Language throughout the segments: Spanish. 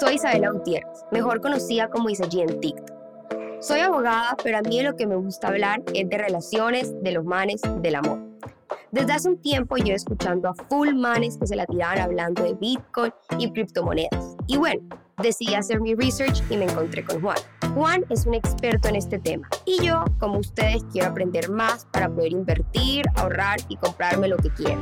Soy Isabela Gutiérrez, mejor conocida como Isaí en TikTok. Soy abogada, pero a mí lo que me gusta hablar es de relaciones, de los manes, del amor. Desde hace un tiempo yo escuchando a full manes que se la tiraban hablando de Bitcoin y criptomonedas. Y bueno, decidí hacer mi research y me encontré con Juan. Juan es un experto en este tema y yo, como ustedes, quiero aprender más para poder invertir, ahorrar y comprarme lo que quiero.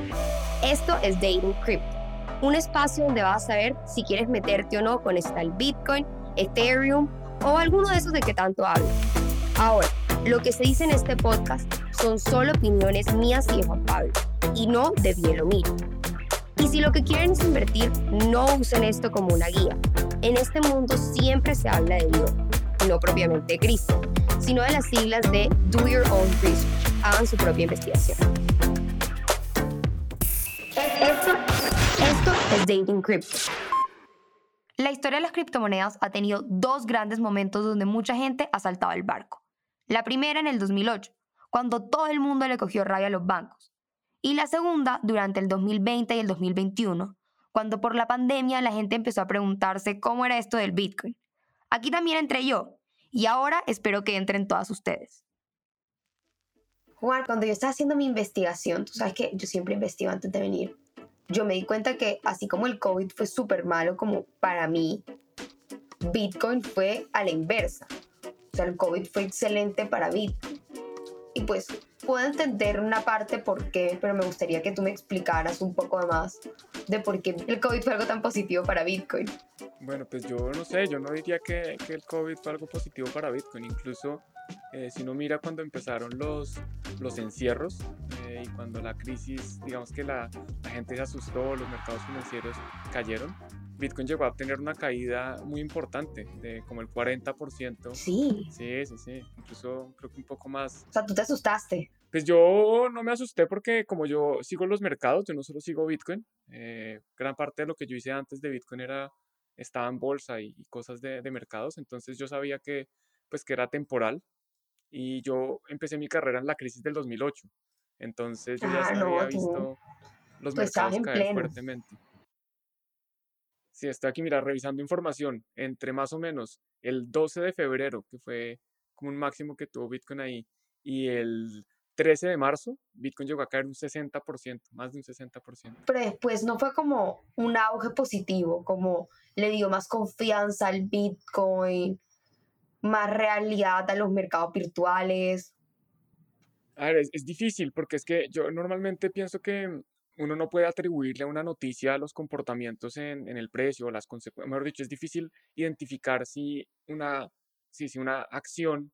Esto es Dating Crypto un espacio donde vas a saber si quieres meterte o no con esta el Bitcoin, Ethereum o alguno de esos de que tanto hablo. Ahora, lo que se dice en este podcast son solo opiniones mías y de Juan Pablo, y no de Bielomir. Y si lo que quieren es invertir, no usen esto como una guía. En este mundo siempre se habla de Dios, no propiamente de Cristo, sino de las siglas de Do Your Own Research. Hagan su propia investigación. Es Dating Crypto. La historia de las criptomonedas ha tenido dos grandes momentos donde mucha gente ha saltado el barco. La primera en el 2008, cuando todo el mundo le cogió rabia a los bancos. Y la segunda durante el 2020 y el 2021, cuando por la pandemia la gente empezó a preguntarse cómo era esto del Bitcoin. Aquí también entré yo, y ahora espero que entren todas ustedes. Juan, cuando yo estaba haciendo mi investigación, tú sabes que yo siempre investigo antes de venir, yo me di cuenta que así como el COVID fue súper malo como para mí, Bitcoin fue a la inversa. O sea, el COVID fue excelente para Bitcoin. Y pues puedo entender una parte por qué, pero me gustaría que tú me explicaras un poco más de por qué el COVID fue algo tan positivo para Bitcoin. Bueno, pues yo no sé, yo no diría que, que el COVID fue algo positivo para Bitcoin. Incluso eh, si uno mira cuando empezaron los, los encierros y cuando la crisis, digamos que la, la, gente se asustó, los mercados financieros cayeron, Bitcoin llegó a tener una caída muy importante, de como el 40%. Sí. Sí, sí, sí. Incluso creo que un poco más. O sea, tú te asustaste. Pues yo no me asusté porque como yo sigo los mercados, yo no solo sigo Bitcoin, eh, gran parte de lo que yo hice antes de Bitcoin era estaba en bolsa y, y cosas de, de, mercados, entonces yo sabía que pues que era temporal, y yo empecé mi carrera en la crisis del 2008. Entonces yo ya ah, había visto los mercados caer fuertemente. Sí, estoy aquí, mira, revisando información. Entre más o menos el 12 de febrero, que fue como un máximo que tuvo Bitcoin ahí, y el 13 de marzo, Bitcoin llegó a caer un 60%, más de un 60%. Pero después no fue como un auge positivo, como le dio más confianza al Bitcoin, más realidad a los mercados virtuales? A ver, es, difícil porque es que yo normalmente pienso que uno no puede atribuirle a una noticia los comportamientos en, en el precio, las consecuencias. Mejor dicho, es difícil identificar si una, si, si una acción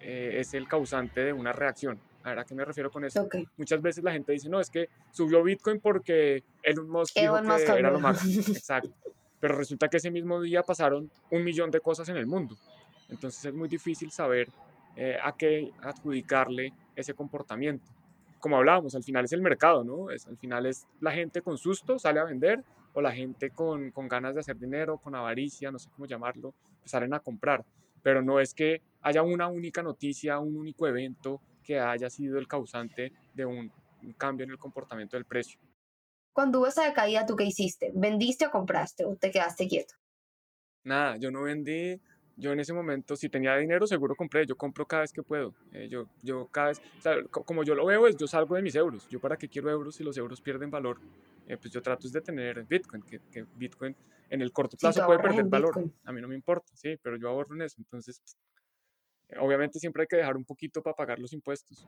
eh, es el causante de una reacción. A ver, ¿a qué me refiero con eso? Muchas veces la gente dice, no, es que subió Bitcoin porque Elon Musk dijo que era lo máximo. Exacto. Pero resulta que ese mismo día pasaron un millón de cosas en el mundo. Entonces es muy difícil saber eh, a qué adjudicarle ese comportamiento. Como hablábamos, al final es el mercado, ¿no? Es, al final es la gente con susto sale a vender o la gente con, con ganas de hacer dinero, con avaricia, no sé cómo llamarlo, pues salen a comprar. Pero no es que haya una única noticia, un único evento que haya sido el causante de un, un cambio en el comportamiento del precio. Cuando hubo esa decaída, ¿tú qué hiciste? ¿Vendiste o compraste o te quedaste quieto? Nada, yo no vendí, yo en ese momento, si tenía dinero, seguro compré. Yo compro cada vez que puedo. Eh, yo, yo cada vez, como yo lo veo, es yo salgo de mis euros. Yo para qué quiero euros si los euros pierden valor. Eh, pues yo trato de tener Bitcoin, que, que Bitcoin en el corto plazo puede perder valor. A mí no me importa, sí, pero yo ahorro en eso. Entonces, pues, obviamente siempre hay que dejar un poquito para pagar los impuestos.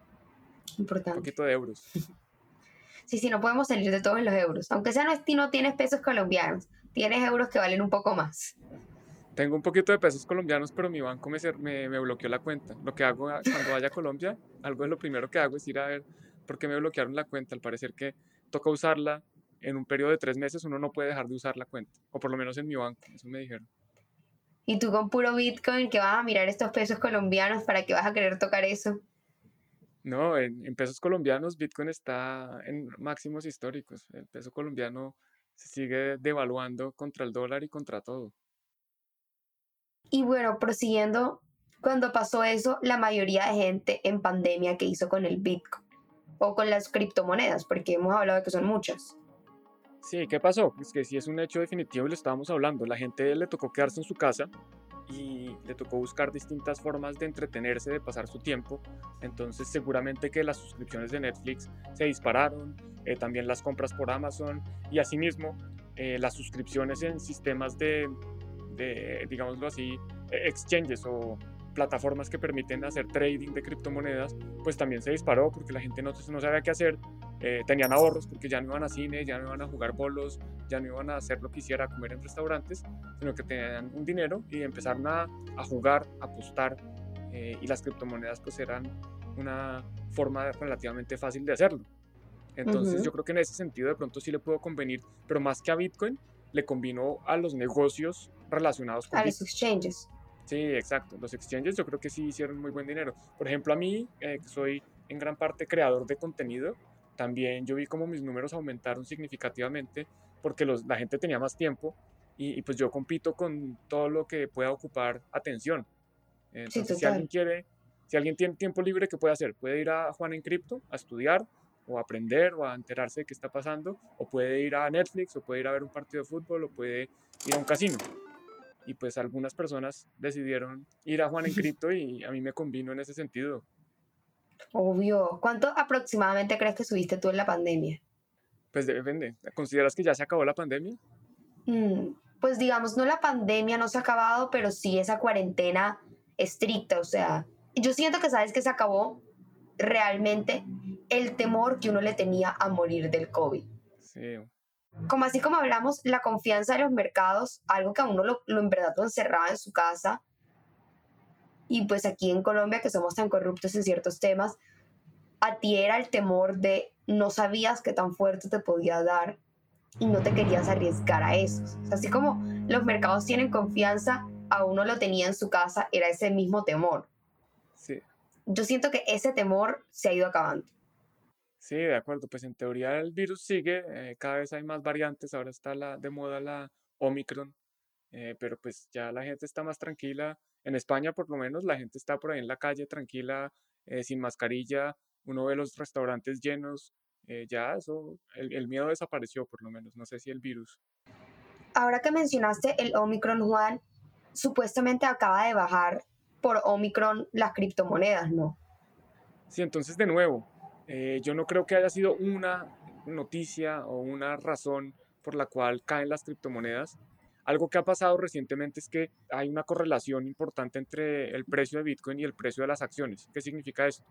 Importante. Un poquito de euros. Sí, sí, no podemos salir de todos los euros. Aunque sea no, no tienes pesos colombianos, tienes euros que valen un poco más. Tengo un poquito de pesos colombianos, pero mi banco me, me, me, bloqueó la cuenta. Lo que hago cuando vaya a Colombia, algo de lo primero que hago es ir a ver por qué me bloquearon la cuenta. Al parecer que toca usarla en un periodo de tres meses, uno no puede dejar de usar la cuenta. O por lo menos en mi banco, eso me dijeron. ¿Y tú con puro Bitcoin que vas a mirar estos pesos colombianos para que vas a querer tocar eso? No, en, en pesos colombianos Bitcoin está en máximos históricos. El peso colombiano se sigue devaluando contra el dólar y contra todo. Y bueno, prosiguiendo, cuando pasó eso, la mayoría de gente en pandemia que hizo con el Bitcoin o con las criptomonedas, porque hemos hablado de que son muchas. Sí, ¿qué pasó? Pues que sí es un hecho definitivo y lo estábamos hablando. La gente le tocó quedarse en su casa y le tocó buscar distintas formas de entretenerse, de pasar su tiempo. Entonces seguramente que las suscripciones de Netflix se dispararon, eh, también las compras por Amazon y asimismo eh, las suscripciones en sistemas de, de, digámoslo así, eh, exchanges o plataformas que permiten hacer trading de criptomonedas, pues también se disparó porque la gente no, no sabía qué hacer, tenían ahorros porque ya no iban a cine, ya no iban a jugar bolos, ya no iban a hacer lo que hiciera, comer en restaurantes, sino que tenían un dinero y empezaron a, a jugar, a apostar y las criptomonedas pues eran una forma relativamente fácil de hacerlo. Entonces yo creo que en ese sentido de pronto sí le puedo convenir, pero más que a Bitcoin, le combinó a los negocios relacionados con... A los exchanges. Sí, exacto. Los exchanges yo creo que sí hicieron muy buen dinero. Por ejemplo, a mí, eh, que soy en gran parte creador de contenido, también yo vi como mis números aumentaron significativamente porque los, la gente tenía más tiempo y, pues yo compito con todo lo que pueda ocupar atención. Entonces, si alguien quiere, si alguien tiene tiempo libre, ¿qué puede hacer? Puede ir a Juan en Cripto a estudiar, o aprender o a enterarse de qué está pasando, o puede ir a Netflix, o puede ir a ver un partido de fútbol, o puede ir a un casino. Y pues algunas personas decidieron ir a Juan en Cripto y a mí me convino en ese sentido. Obvio. ¿Cuánto aproximadamente crees que subiste tú en la pandemia? Pues depende. ¿Consideras que ya se acabó la pandemia? Mm, pues digamos, no la pandemia no se ha acabado, pero sí esa cuarentena estricta. O sea, yo siento que sabes que se acabó realmente el temor que uno le tenía a morir del COVID. Sí. Como así como hablamos, la confianza de los mercados, algo que a uno lo, lo en verdad lo encerraba en su casa. Y pues aquí en Colombia, que somos tan corruptos en ciertos temas, a ti era el temor de no sabías qué tan fuerte te podía dar y no te querías arriesgar a eso. así como los mercados tienen confianza, a uno lo tenía en su casa, era ese mismo temor. Sí. Yo siento que ese temor se ha ido acabando. Sí, de acuerdo. Pues en teoría el virus sigue, eh, cada vez hay más variantes, ahora está la, de moda la Omicron, eh, pero pues ya la gente está más tranquila. En España por lo menos la gente está por ahí en la calle tranquila, eh, sin mascarilla, uno ve los restaurantes llenos, ya eso, el, el miedo desapareció por lo menos, no sé si el virus. Ahora que mencionaste el Omicron, Juan, supuestamente acaba de bajar por Omicron las criptomonedas, ¿no? Sí, entonces de nuevo, eh, yo no creo que haya sido una noticia o una razón por la cual caen las criptomonedas. Algo que ha pasado recientemente es que hay una correlación importante entre el precio de Bitcoin y el precio de las acciones. ¿Qué significa esto?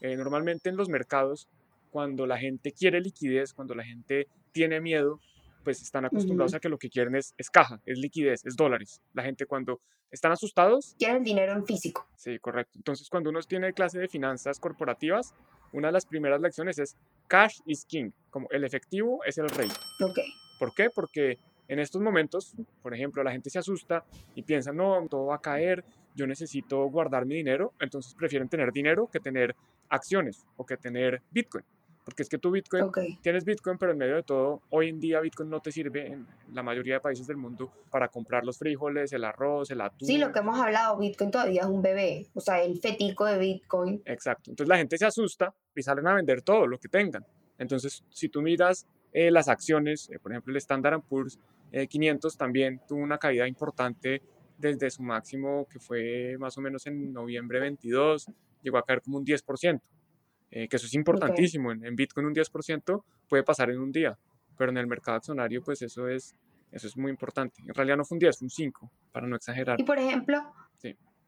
Eh, normalmente en los mercados, cuando la gente quiere liquidez, cuando la gente tiene miedo, pues están acostumbrados a que lo que quieren es, es, caja, es liquidez, es dólares. La gente cuando están asustados... Quieren dinero en físico. Sí, correcto. Entonces cuando uno tiene clase de finanzas corporativas, una de las primeras lecciones es cash is king, como el efectivo es el rey. Ok. ¿Por qué? Porque en estos momentos, por ejemplo, la gente se asusta y piensa, no, todo va a caer, yo necesito guardar mi dinero, entonces prefieren tener dinero que tener acciones o que tener Bitcoin. Porque es que tú Bitcoin, tienes Bitcoin, pero en medio de todo, hoy en día Bitcoin no te sirve en la mayoría de países del mundo para comprar los frijoles, el arroz, el atún. Sí, lo que hemos hablado, Bitcoin todavía es un bebé, o sea, el fetico de Bitcoin. Exacto. Entonces la gente se asusta y salen a vender todo lo que tengan. Entonces, si tú miras eh, las acciones, eh, por ejemplo, el Standard Poor's 500 eh, también tuvo una caída importante desde su máximo, que fue más o menos en noviembre 22, llegó a caer como un 10%. Eh, que eso es importantísimo. En, Bitcoin un 10% puede pasar en un día, pero en el mercado accionario pues eso es, eso es muy importante. En realidad no fue un 10, fue un 5, para no exagerar. Y por ejemplo,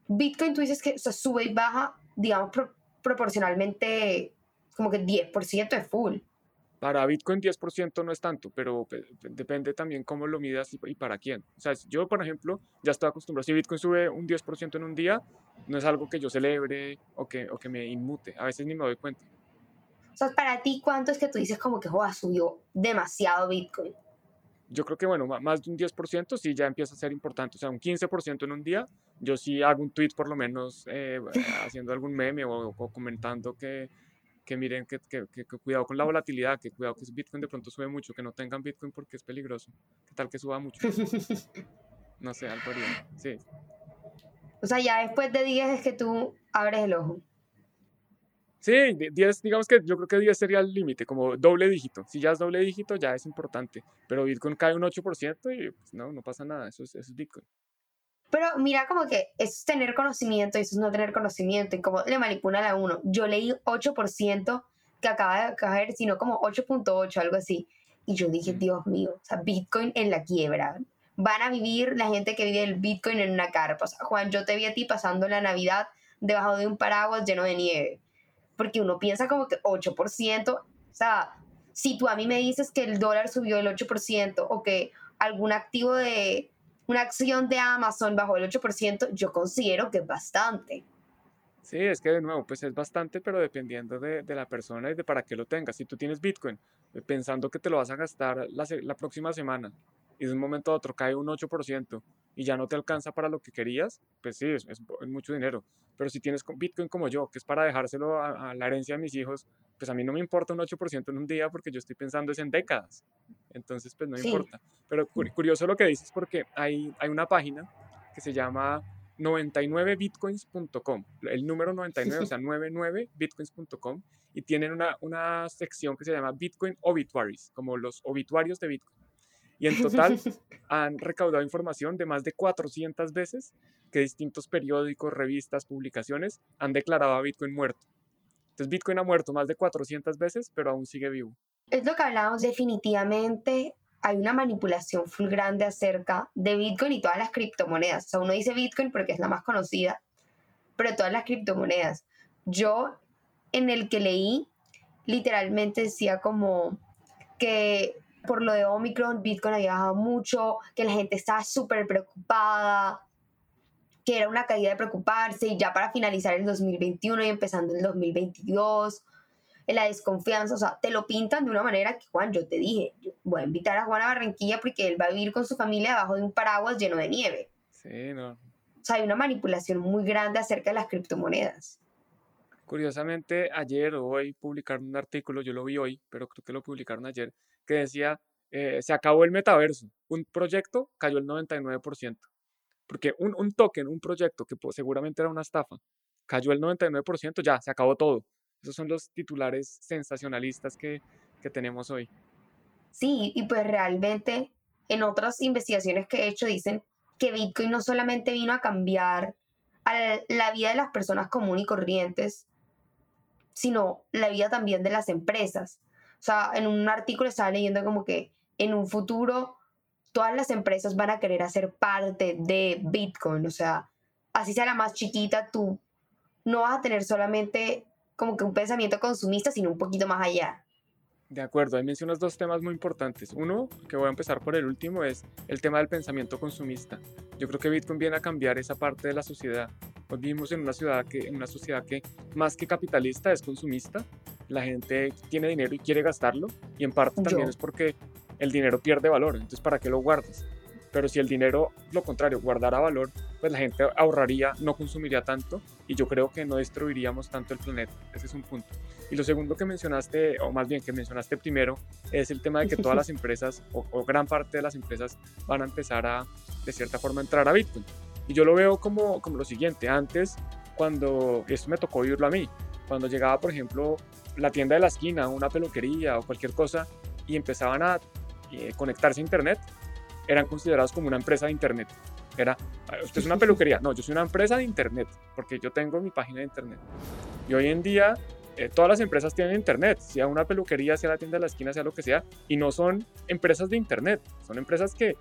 Bitcoin tú dices que sube y baja, digamos, proporcionalmente como que 10% es full. Para Bitcoin 10% no es tanto, pero depende también cómo lo midas y, para quién. O sea, yo, por ejemplo, ya estoy acostumbrado. Si Bitcoin sube un 10% en un día, no es algo que yo celebre o que, o que me inmute. A veces ni me doy cuenta. O sea, para ti, ¿cuánto es que tú dices como que Joa, subió demasiado Bitcoin? Yo creo que, bueno, más de un 10% sí ya empieza a ser importante. O sea, un 15% en un día, yo sí hago un tweet por lo menos eh, haciendo algún meme o comentando que, que miren, que, que, que, cuidado con la volatilidad, que cuidado que Bitcoin de pronto sube mucho, que no tengan Bitcoin porque es peligroso. ¿Qué tal que suba mucho? No sé, algo Sí. O sea, ya después de 10 es que tú abres el ojo. Sí, 10, digamos que yo creo que 10 sería el límite, como doble dígito. Si ya es doble dígito, ya es importante. Pero Bitcoin cae un 8% y pues, no, no pasa nada, eso es, eso es Bitcoin. Pero mira como que eso es tener conocimiento y eso es no tener conocimiento y como le manipulan a uno. Yo leí 8% que acaba de caer, sino como 8.8, algo así. Y yo dije, Dios mío, o sea, Bitcoin en la quiebra. Van a vivir la gente que vive el Bitcoin en una carpa. O sea, Juan, yo te vi a ti pasando la Navidad debajo de un paraguas lleno de nieve porque uno piensa como que 8%, o sea, si tú a mí me dices que el dólar subió el 8% o que algún activo de una acción de Amazon bajó el 8%, yo considero que es bastante. Sí, es que de nuevo, pues es bastante, pero dependiendo de, de, la persona y de para qué lo tengas. Si tú tienes Bitcoin eh, pensando que te lo vas a gastar la, la próxima semana y de un momento a otro cae un 8% y ya no te alcanza para lo que querías, pues sí, es, es, mucho dinero. Pero si tienes Bitcoin como yo, que es para dejárselo a, la herencia de mis hijos, pues a mí no me importa un 8% en un día porque yo estoy pensando es en décadas. Entonces, pues no importa. Pero curioso lo que dices porque hay, hay una página que se llama 99bitcoins.com, el número 99, o sea, 99bitcoins.com, y tienen una, una sección que se llama Bitcoin Obituaries, como los obituarios de Bitcoin. Y en total han recaudado información de más de 400 veces que distintos periódicos, revistas, publicaciones han declarado a Bitcoin muerto. Entonces Bitcoin ha muerto más de 400 veces, pero aún sigue vivo. Es lo que hablábamos definitivamente. Hay una manipulación full grande acerca de Bitcoin y todas las criptomonedas. O sea, uno dice Bitcoin porque es la más conocida, pero todas las criptomonedas. Yo en el que leí, literalmente decía como que por lo de Omicron, Bitcoin había bajado mucho, que la gente estaba súper preocupada, que era una caída de preocuparse y ya para finalizar el 2021 y empezando el 2022, la desconfianza, o sea, te lo pintan de una manera que, Juan, yo te dije, voy a invitar a Juan a Barranquilla porque él va a vivir con su familia debajo de un paraguas lleno de nieve. Sí, no. O sea, hay una manipulación muy grande acerca de las criptomonedas. Curiosamente, ayer o hoy publicaron un artículo, yo lo vi hoy, pero creo que lo publicaron ayer, que decía, eh, se acabó el metaverso, un proyecto cayó el 99%, porque un, un token, un proyecto que seguramente era una estafa, cayó el 99%, ya, se acabó todo. Esos son los titulares sensacionalistas que, que tenemos hoy. Sí, y pues realmente en otras investigaciones que he hecho dicen que Bitcoin no solamente vino a cambiar a la vida de las personas comunes y corrientes, sino la vida también de las empresas. O sea, en un artículo estaba leyendo como que en un futuro todas las empresas van a querer hacer parte de Bitcoin. O sea, así sea la más chiquita, tú no vas a tener solamente como que un pensamiento consumista, sino un poquito más allá. De acuerdo, ahí mencionas dos temas muy importantes. Uno, que voy a empezar por el último, es el tema del pensamiento consumista. Yo creo que Bitcoin viene a cambiar esa parte de la sociedad. Hoy vivimos en una, ciudad que, en una sociedad que más que capitalista es consumista la gente tiene dinero y quiere gastarlo y en parte también es porque el dinero pierde valor, entonces ¿para qué lo guardas? Pero si el dinero, lo contrario, guardara valor, pues la gente ahorraría, no consumiría tanto y yo creo que no destruiríamos tanto el planeta. Ese es un punto. Y lo segundo que mencionaste, o más bien que mencionaste primero, es el tema de que todas las empresas o, o gran parte de las empresas van a empezar a, de cierta forma, entrar a Bitcoin. Y yo lo veo como, como lo siguiente. Antes, cuando esto me tocó vivirlo a mí, cuando llegaba, por ejemplo, la tienda de la esquina, una peluquería o cualquier cosa y empezaban a eh, conectarse a Internet, eran considerados como una empresa de Internet. Era, ah, usted es una peluquería. No, yo soy una empresa de Internet, porque yo tengo mi página de Internet. Y hoy en día, eh, todas las empresas tienen Internet, sea una peluquería, sea la tienda de la esquina, sea lo que sea, y no son empresas de Internet, son empresas que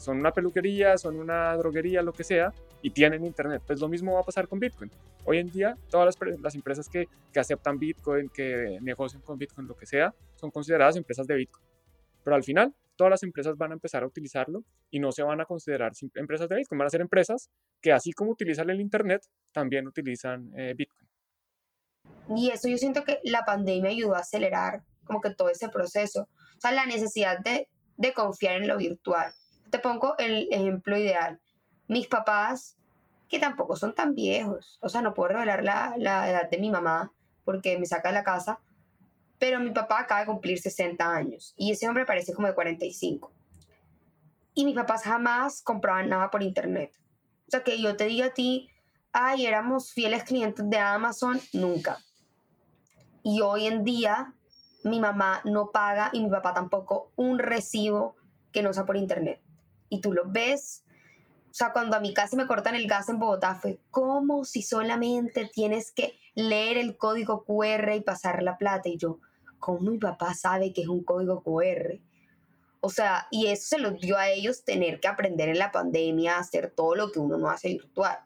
son una peluquería, son una droguería, lo que sea, y tienen Internet. Pues lo mismo va a pasar con Bitcoin. Hoy en día, todas las, empresas que, aceptan Bitcoin, que negocian con Bitcoin, lo que sea, son consideradas empresas de Bitcoin. Pero al final, todas las empresas van a empezar a utilizarlo y no se van a considerar empresas de Bitcoin. Van a ser empresas que así como utilizan el Internet, también utilizan eh, Bitcoin. Y eso yo siento que la pandemia ayudó a acelerar como que todo ese proceso. O sea, la necesidad de, de confiar en lo virtual. Te pongo el ejemplo ideal. Mis papás, que tampoco son tan viejos, o sea, no puedo revelar la, la edad de mi mamá porque me saca de la casa, pero mi papá acaba de cumplir 60 años y ese hombre parece como de 45. Y mis papás jamás compraban nada por internet. O sea, que yo te diga a ti, ay, éramos fieles clientes de Amazon, nunca. Y hoy en día mi mamá no paga y mi papá tampoco un recibo que no sea por internet. Y tú lo ves, o sea, cuando a mi casa me cortan el gas en Bogotá fue como si solamente tienes que leer el código QR y pasar la plata. Y yo, ¿cómo mi papá sabe que es un código QR? O sea, y eso se los dio a ellos tener que aprender en la pandemia a hacer todo lo que uno no hace virtual.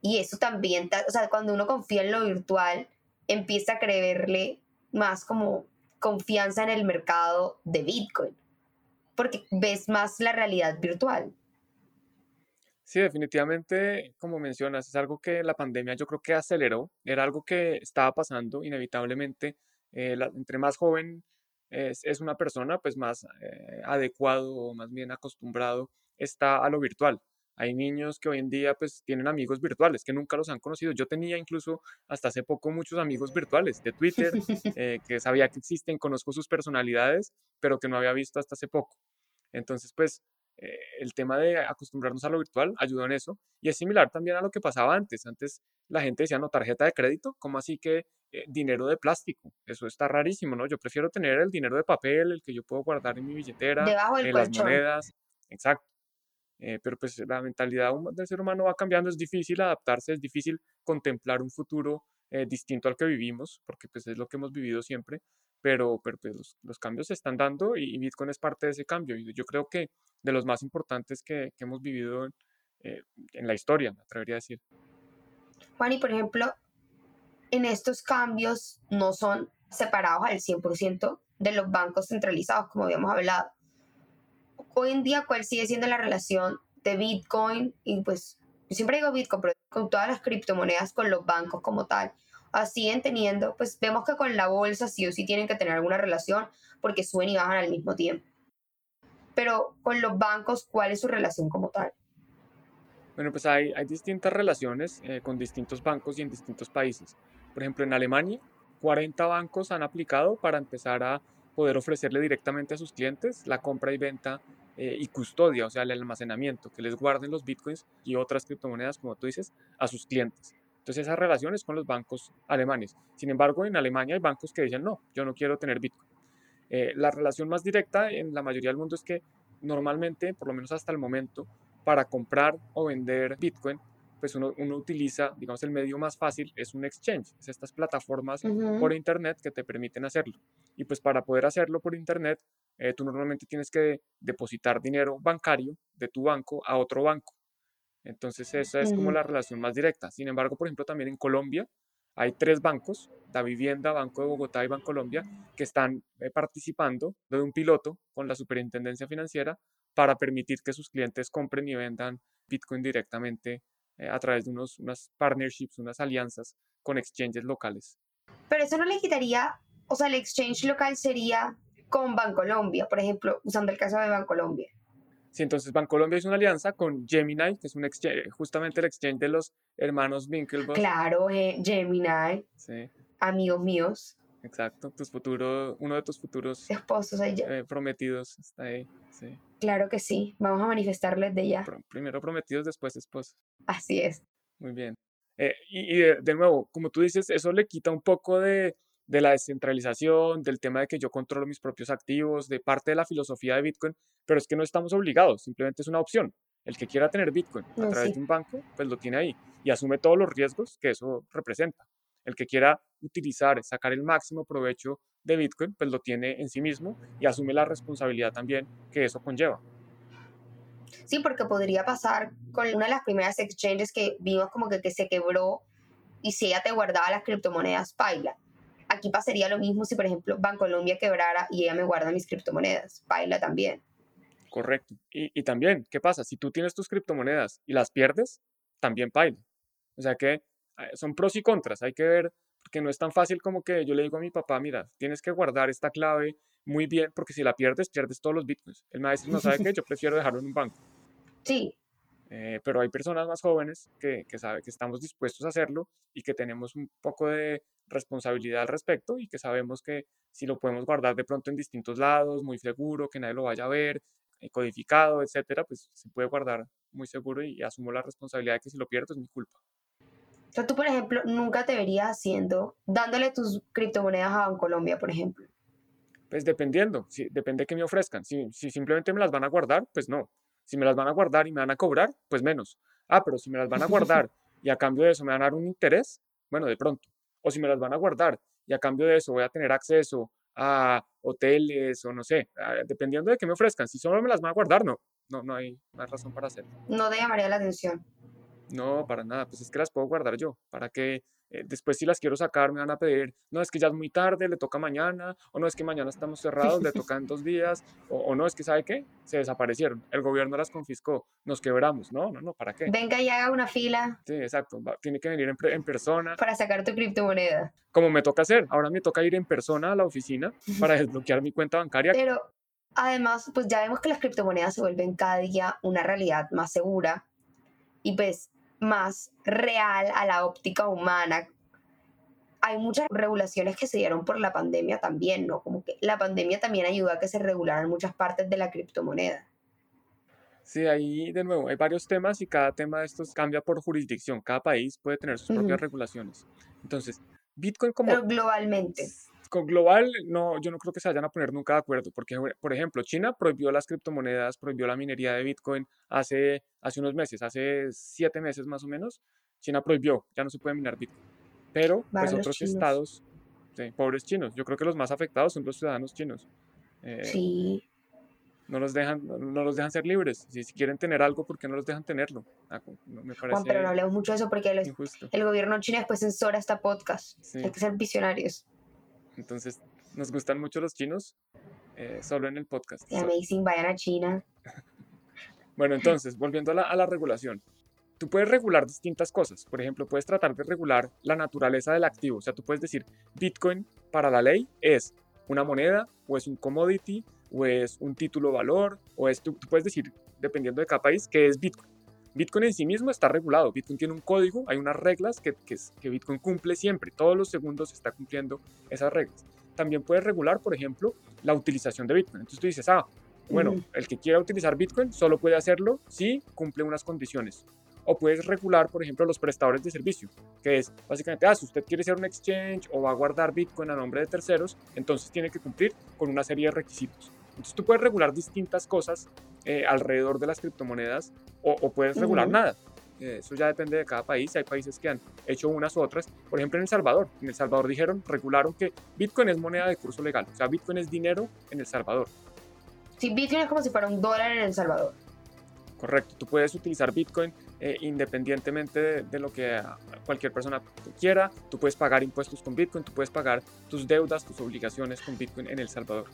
Y eso también, o sea, cuando uno confía en lo virtual, empieza a creerle más como confianza en el mercado de Bitcoin, porque ves más la realidad virtual. Sí, definitivamente, como mencionas, es algo que la pandemia yo creo que aceleró, era algo que estaba pasando inevitablemente. Eh, entre más joven es, una persona, pues más eh, adecuado o más bien acostumbrado está a lo virtual. Hay niños que hoy en día pues tienen amigos virtuales que nunca los han conocido. Yo tenía incluso hasta hace poco muchos amigos virtuales de Twitter eh, que sabía que existen, conozco sus personalidades, pero que no había visto hasta hace poco. Entonces pues eh, el tema de acostumbrarnos a lo virtual ayudó en eso. Y es similar también a lo que pasaba antes. Antes la gente decía, no, tarjeta de crédito, ¿cómo así que eh, dinero de plástico? Eso está rarísimo, ¿no? Yo prefiero tener el dinero de papel, el que yo puedo guardar en mi billetera, Debajo en las monedas. Exacto. Eh, pero pues la mentalidad del ser humano va cambiando, es difícil adaptarse, es difícil contemplar un futuro distinto al que vivimos, porque pues es lo que hemos vivido siempre, pero, pero pues, los, cambios se están dando y, Bitcoin es parte de ese cambio. Y yo creo que de los más importantes que, que hemos vivido eh, en la historia, me atrevería a decir. Juan, y por ejemplo, en estos cambios no son separados al 100% de los bancos centralizados, como habíamos hablado. Hoy en día, ¿cuál sigue siendo la relación de Bitcoin? Y pues, yo siempre digo Bitcoin, pero con todas las criptomonedas, con los bancos como tal siguen teniendo, pues vemos que con la bolsa sí o sí tienen que tener alguna relación porque suben y bajan al mismo tiempo. Pero con los bancos, ¿cuál es su relación como tal? Bueno, pues hay, hay distintas relaciones eh, con distintos bancos y en distintos países. Por ejemplo, en Alemania, 40 bancos han aplicado para empezar a poder ofrecerle directamente a sus clientes la compra y venta eh, y custodia, o sea, el almacenamiento, que les guarden los bitcoins y otras criptomonedas, como tú dices, a sus clientes. Entonces esas relaciones con los bancos alemanes. Sin embargo, en Alemania hay bancos que dicen, no, yo no quiero tener Bitcoin. Eh, la relación más directa en la mayoría del mundo es que normalmente, por lo menos hasta el momento, para comprar o vender Bitcoin, pues uno, uno utiliza, digamos, el medio más fácil es un exchange, es estas plataformas por Internet que te permiten hacerlo. Y pues para poder hacerlo por Internet, eh, tú normalmente tienes que depositar dinero bancario de tu banco a otro banco. Entonces esa es como la relación más directa. Sin embargo, por ejemplo, también en Colombia hay tres bancos, Da Vivienda, Banco de Bogotá y Bancolombia, que están eh, participando de un piloto con la Superintendencia Financiera para permitir que sus clientes compren y vendan Bitcoin directamente eh, a través de unos, unas partnerships, unas alianzas con exchanges locales. Pero eso no le quitaría, o sea, el exchange local sería con Bancolombia, por ejemplo, usando el caso de Bancolombia. Sí, entonces Bancolombia hizo una alianza con Gemini, que es un exchange, justamente el exchange de los hermanos Winklevoss. Claro, eh, Gemini. Sí. Amigos míos. Exacto, tus futuros, uno de tus futuros esposos ahí eh, prometidos está ahí. Sí. Claro que sí, vamos a manifestarles de ya. primero prometidos, después esposos. Así es. Muy bien. Eh, y, de, nuevo, como tú dices, eso le quita un poco de, de la descentralización, del tema de que yo controlo mis propios activos, de parte de la filosofía de Bitcoin, pero es que no estamos obligados, simplemente es una opción. El que quiera tener Bitcoin a través de un banco, pues lo tiene ahí y asume todos los riesgos que eso representa. El que quiera utilizar, sacar el máximo provecho de Bitcoin, pues lo tiene en sí mismo y asume la responsabilidad también que eso conlleva. Sí, porque podría pasar con una de las primeras exchanges que vimos como que, que se quebró y si ella te guardaba las criptomonedas, paila Aquí pasaría lo mismo si, por ejemplo, Bancolombia quebrara y ella me guarda mis criptomonedas. Baila también. Correcto. Y, también, ¿qué pasa? Si tú tienes tus criptomonedas y las pierdes, también baila. O sea que son pros y contras. Hay que ver, porque no es tan fácil como que yo le digo a mi papá, mira, tienes que guardar esta clave muy bien, porque si la pierdes, pierdes todos los bitcoins. Me dice, no sabe qué, yo prefiero dejarlo en un banco. Sí, eh, pero hay personas más jóvenes que, que saben que estamos dispuestos a hacerlo y que tenemos un poco de responsabilidad al respecto y que sabemos que si lo podemos guardar de pronto en distintos lados, muy seguro, que nadie lo vaya a ver, eh, codificado, etcétera, pues se puede guardar muy seguro y, asumo la responsabilidad de que si lo pierdo es mi culpa. Sea, tú, por ejemplo, nunca te verías haciendo, dándole tus criptomonedas a Colombia, por ejemplo. Pues dependiendo, si, depende de que me ofrezcan. Si, si simplemente me las van a guardar, pues no. Si me las van a guardar y me van a cobrar, pues menos. Ah, pero si me las van a guardar y a cambio de eso me van a dar un interés, bueno, de pronto. O si me las van a guardar y a cambio de eso voy a tener acceso a hoteles o no sé, dependiendo de qué me ofrezcan. Si solo me las van a guardar, no, no, no hay más razón para hacerlo. No te llamaría la atención. No, para nada, pues es que las puedo guardar yo. ¿Para que eh, después si las quiero sacar me van a pedir, no, es que ya es muy tarde, le toca mañana, o no, es que mañana estamos cerrados, le toca en dos días, o, no, es que, ¿sabe qué? Se desaparecieron, el gobierno las confiscó, nos quebramos, no, no, no, ¿para qué? Venga y haga una fila. Sí, exacto, tiene que venir en, en, persona. Para sacar tu criptomoneda. Como me toca hacer, ahora me toca ir en persona a la oficina para desbloquear mi cuenta bancaria. Pero además, pues ya vemos que las criptomonedas se vuelven cada día una realidad más segura y pues más real a la óptica humana hay muchas regulaciones que se dieron por la pandemia también, ¿no? Como que la pandemia también ayudó a que se regularan muchas partes de la criptomoneda. Sí, ahí de nuevo hay varios temas y cada tema de estos cambia por jurisdicción. Cada país puede tener sus propias regulaciones. Entonces, Bitcoin como... Pero globalmente. Con global, no, yo no creo que se vayan a poner nunca de acuerdo, porque, por ejemplo, China prohibió las criptomonedas, prohibió la minería de Bitcoin hace, hace unos meses, hace siete meses más o menos. China prohibió, ya no se puede minar Bitcoin. Pero pues otros estados, pobres chinos, yo creo que los más afectados son los ciudadanos chinos. Eh, sí. No los, dejan, no, los dejan ser libres. Si, quieren tener algo, ¿por qué no los dejan tenerlo? Ah, me parece pero no hablemos mucho de eso porque el gobierno chino después censora esta podcast. Hay que ser visionarios. Entonces, nos gustan mucho los chinos, eh, solo en el podcast. Amazing, vayan a China. bueno, entonces, volviendo a la, a la regulación tú puedes regular distintas cosas. Por ejemplo, puedes tratar de regular la naturaleza del activo. O sea, tú puedes decir, Bitcoin para la ley es una moneda o es un commodity o es un título valor o es, tú, puedes decir, dependiendo de cada país, qué es Bitcoin. Bitcoin en sí mismo está regulado. Bitcoin tiene un código, hay unas reglas que, que, que Bitcoin cumple siempre. Todos los segundos está cumpliendo esas reglas. También puedes regular, por ejemplo, la utilización de Bitcoin. Entonces tú dices, ah, bueno, el que quiera utilizar Bitcoin solo puede hacerlo si cumple unas condiciones o puedes regular, por ejemplo, los prestadores de servicio, que es básicamente, ah, si usted quiere ser un exchange o va a guardar Bitcoin a nombre de terceros, entonces tiene que cumplir con una serie de requisitos. Entonces tú puedes regular distintas cosas eh, alrededor de las criptomonedas o, puedes regular nada. Eh, eso ya depende de cada país. Hay países que han hecho unas u otras. Por ejemplo, en El Salvador. En El Salvador dijeron, regularon que Bitcoin es moneda de curso legal. O sea, Bitcoin es dinero en El Salvador. Sí, Bitcoin es como si fuera un dólar en El Salvador. Correcto. Tú puedes utilizar Bitcoin eh, independientemente de, lo que cualquier persona quiera. Tú puedes pagar impuestos con Bitcoin, tú puedes pagar tus deudas, tus obligaciones con Bitcoin en El Salvador.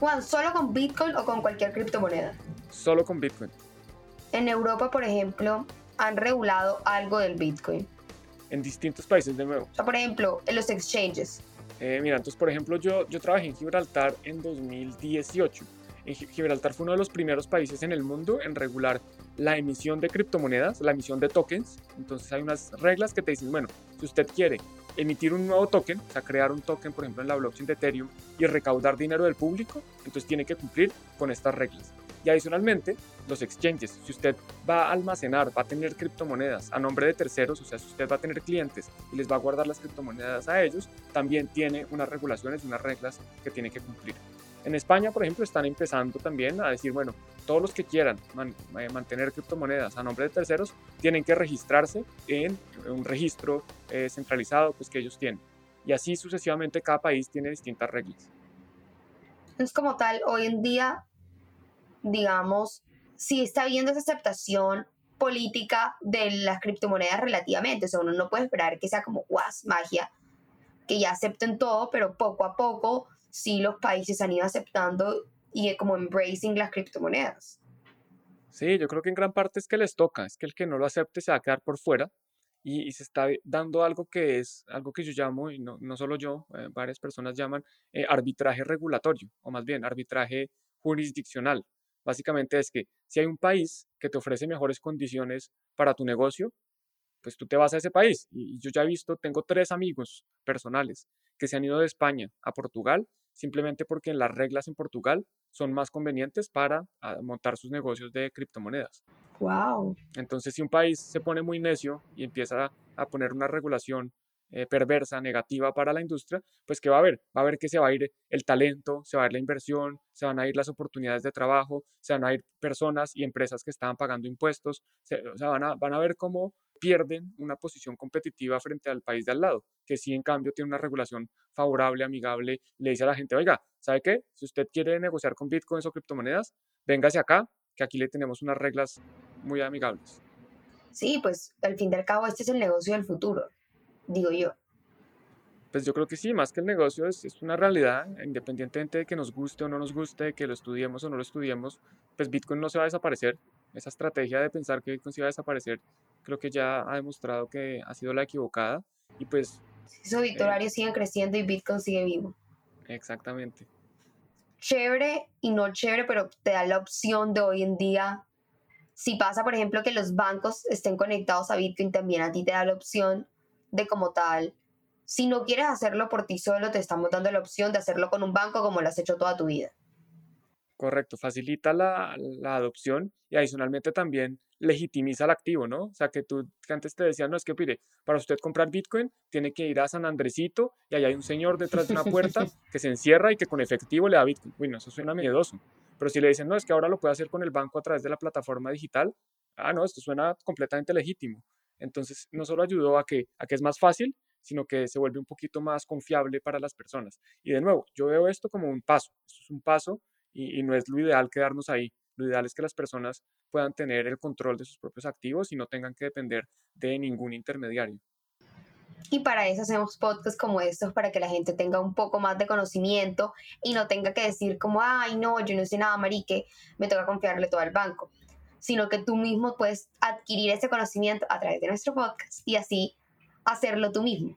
Juan, ¿solo con Bitcoin o con cualquier criptomoneda? Solo con Bitcoin. En Europa, por ejemplo, han regulado algo del Bitcoin. En distintos países, de nuevo. O sea, por ejemplo, en los exchanges. Eh, mira, entonces, por ejemplo, yo, yo trabajé en Gibraltar en 2018 Gibraltar fue uno de los primeros países en el mundo en regular la emisión de criptomonedas, la emisión de tokens. Entonces hay unas reglas que te dicen, bueno, si usted quiere emitir un nuevo token, o sea, crear un token, por ejemplo, en la blockchain de Ethereum y recaudar dinero del público, entonces tiene que cumplir con estas reglas. Y adicionalmente, los exchanges, si usted va a almacenar, va a tener criptomonedas a nombre de terceros, o sea, si usted va a tener clientes y les va a guardar las criptomonedas a ellos, también tiene unas regulaciones, unas reglas que tiene que cumplir. En España, por ejemplo, están empezando también a decir, bueno, todos los que quieran eh, mantener criptomonedas a nombre de terceros tienen que registrarse en un registro eh, centralizado pues, que ellos tienen. Y así sucesivamente cada país tiene distintas reglas. Es como tal, hoy en día, digamos, si está habiendo esa aceptación política de las criptomonedas relativamente. O sea, uno no puede esperar que sea como guas, magia, que ya acepten todo, pero poco a poco sí los países han ido aceptando y como embracing las criptomonedas. Sí, yo creo que en gran parte es que les toca, es que el que no lo acepte se va a quedar por fuera y, se está dando algo que es algo que yo llamo, y no, no solo yo, eh, varias personas llaman eh, arbitraje regulatorio, o más bien arbitraje jurisdiccional. Básicamente es que si hay un país que te ofrece mejores condiciones para tu negocio, pues tú te vas a ese país. Y yo ya he visto, tengo tres amigos personales que se han ido de España a Portugal simplemente porque las reglas en Portugal son más convenientes para ah, montar sus negocios de criptomonedas. Wow. Entonces, si un país se pone muy necio y empieza a poner una regulación eh, perversa, negativa para la industria, pues ¿qué va a haber? Va a haber que se va a ir el talento, se va a ir la inversión, se van a ir las oportunidades de trabajo, se van a ir personas y empresas que estaban pagando impuestos, o sea, van a, van a ver cómo pierden una posición competitiva frente al país de al lado, que sí en cambio tiene una regulación favorable, amigable, le dice a la gente, oiga, ¿sabe qué? Si usted quiere negociar con bitcoins o criptomonedas, véngase acá, que aquí le tenemos unas reglas muy amigables. Sí, pues al fin y al cabo este es el negocio del futuro digo yo. Pues yo creo que sí, más que el negocio es, es, una realidad, independientemente de que nos guste o no nos guste, de que lo estudiemos o no lo estudiemos, pues Bitcoin no se va a desaparecer. Esa estrategia de pensar que Bitcoin se va a desaparecer, creo que ya ha demostrado que ha sido la equivocada y pues... Esos victoriarios eh, siguen creciendo y Bitcoin sigue vivo. Exactamente. Chévere y no chévere, pero te da la opción de hoy en día si pasa, por ejemplo, que los bancos estén conectados a Bitcoin, también a ti te da la opción de como tal. Si no quieres hacerlo por ti solo, te estamos dando la opción de hacerlo con un banco como lo has hecho toda tu vida. Correcto, facilita la, adopción y adicionalmente también legitimiza el activo, ¿no? O sea, que tú antes te decías, no, es que pide, para usted comprar Bitcoin tiene que ir a San Andresito y ahí hay un señor detrás de una puerta que se encierra y que con efectivo le da Bitcoin. Bueno, eso suena miedoso. Pero si le dicen, no, es que ahora lo puede hacer con el banco a través de la plataforma digital, ah, no, esto suena completamente legítimo. Entonces, no solo ayudó a que, a que es más fácil, sino que se vuelve un poquito más confiable para las personas. Y de nuevo, yo veo esto como un paso, esto es un paso y, no es lo ideal quedarnos ahí. Lo ideal es que las personas puedan tener el control de sus propios activos y no tengan que depender de ningún intermediario. Y para eso hacemos podcasts como estos, para que la gente tenga un poco más de conocimiento y no tenga que decir como, ay, no, yo no sé nada, marique, me toca confiarle todo al banco sino que tú mismo puedes adquirir ese conocimiento a través de nuestro podcast y así hacerlo tú mismo.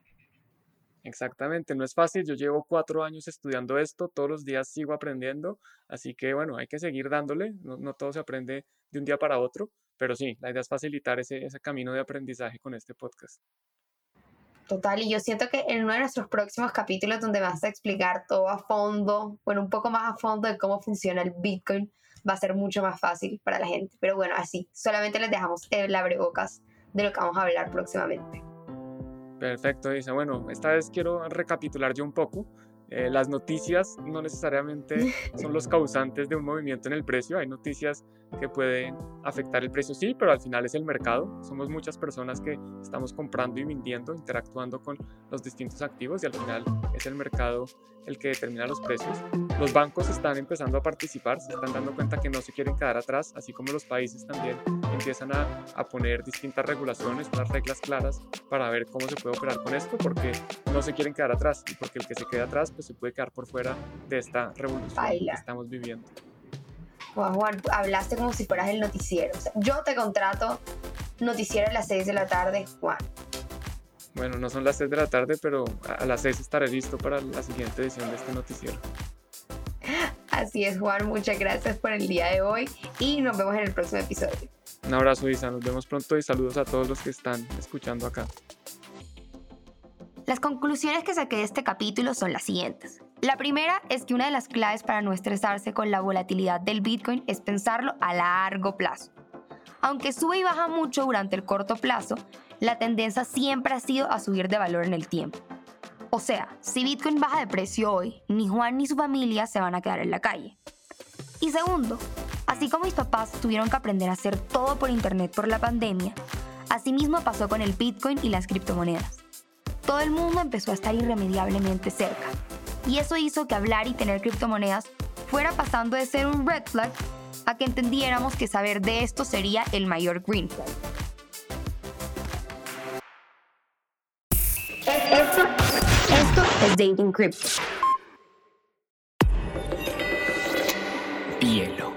Exactamente, no es fácil. Yo llevo cuatro años estudiando esto, todos los días sigo aprendiendo, así que bueno, hay que seguir dándole, no, todo se aprende de un día para otro, pero sí, la idea es facilitar ese, ese camino de aprendizaje con este podcast. Total, y yo siento que en uno de nuestros próximos capítulos donde vas a explicar todo a fondo, bueno, un poco más a fondo de cómo funciona el Bitcoin, va a ser mucho más fácil para la gente. Pero bueno, así, solamente les dejamos el abrebocas de lo que vamos a hablar próximamente. Perfecto, dice. Bueno, esta vez quiero recapitular yo un poco. Eh, las noticias no necesariamente son los causantes de un movimiento en el precio. Hay noticias que pueden afectar el precio, sí, pero al final es el mercado. Somos muchas personas que estamos comprando y vendiendo, interactuando con los distintos activos y al final es el mercado el que determina los precios. Los bancos están empezando a participar, se están dando cuenta que no se quieren quedar atrás, así como los países también empiezan a, a poner distintas regulaciones, unas reglas claras para ver cómo se puede operar con esto, porque no se quieren quedar atrás y porque el que se quede atrás pues se puede quedar por fuera de esta revolución que estamos viviendo. Juan, hablaste como si fueras el noticiero. yo te contrato noticiero a las 6 de la tarde, Juan. Bueno, no son las 6 de la tarde, pero a las 6 estaré listo para la siguiente edición de este noticiero. Así es, Juan. Muchas gracias por el día de hoy y nos vemos en el próximo episodio. Un abrazo, Isa. Nos vemos pronto y saludos a todos los que están escuchando acá. Las conclusiones que saqué de este capítulo son las siguientes. La primera es que una de las claves para no estresarse con la volatilidad del Bitcoin es pensarlo a largo plazo. Aunque sube y baja mucho durante el corto plazo, la tendencia siempre ha sido a subir de valor en el tiempo. O sea, si Bitcoin baja de precio hoy, ni Juan ni su familia se van a quedar en la calle. Y segundo, así como mis papás tuvieron que aprender a hacer todo por internet por la pandemia, asimismo pasó con el Bitcoin y las criptomonedas todo el mundo empezó a estar irremediablemente cerca. Y eso hizo que hablar y tener criptomonedas fuera pasando de ser un red flag a que entendiéramos que saber de esto sería el mayor green flag. Esto, esto es Dating Crypto. Hielo.